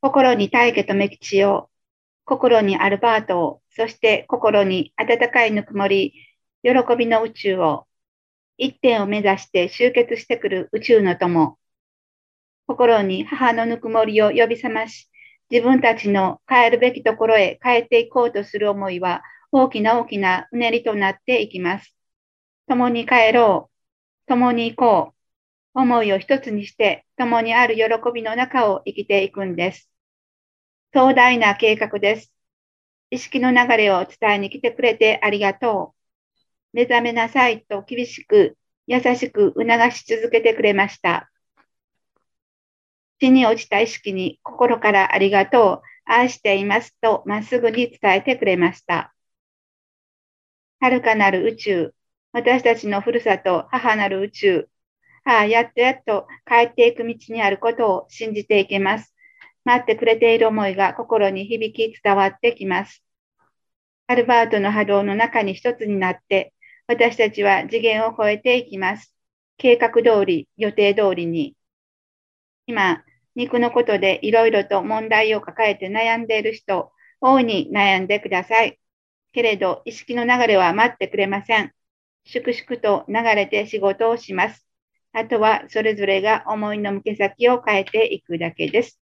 心に大家とメキチを、心にアルバートを、そして心に温かいぬくもり、喜びの宇宙を、一点を目指して集結してくる宇宙の友、心に母のぬくもりを呼び覚まし、自分たちの帰るべきところへ帰っていこうとする思いは大きな大きなうねりとなっていきます。共に帰ろう。共に行こう。思いを一つにして共にある喜びの中を生きていくんです。壮大な計画です。意識の流れを伝えに来てくれてありがとう。目覚めなさいと厳しく優しく促し続けてくれました。地に落ちた意識に心からありがとう、愛していますとまっすぐに伝えてくれました。遥かなる宇宙、私たちのふるさと、母なる宇宙、ああ、やっとやっと帰っていく道にあることを信じていけます。待ってくれている思いが心に響き伝わってきます。アルバートの波動の中に一つになって、私たちは次元を超えていきます。計画通り、予定通りに。今、肉のことでいろいろと問題を抱えて悩んでいる人、大いに悩んでください。けれど、意識の流れは待ってくれません。粛々と流れて仕事をします。あとはそれぞれが思いの向け先を変えていくだけです。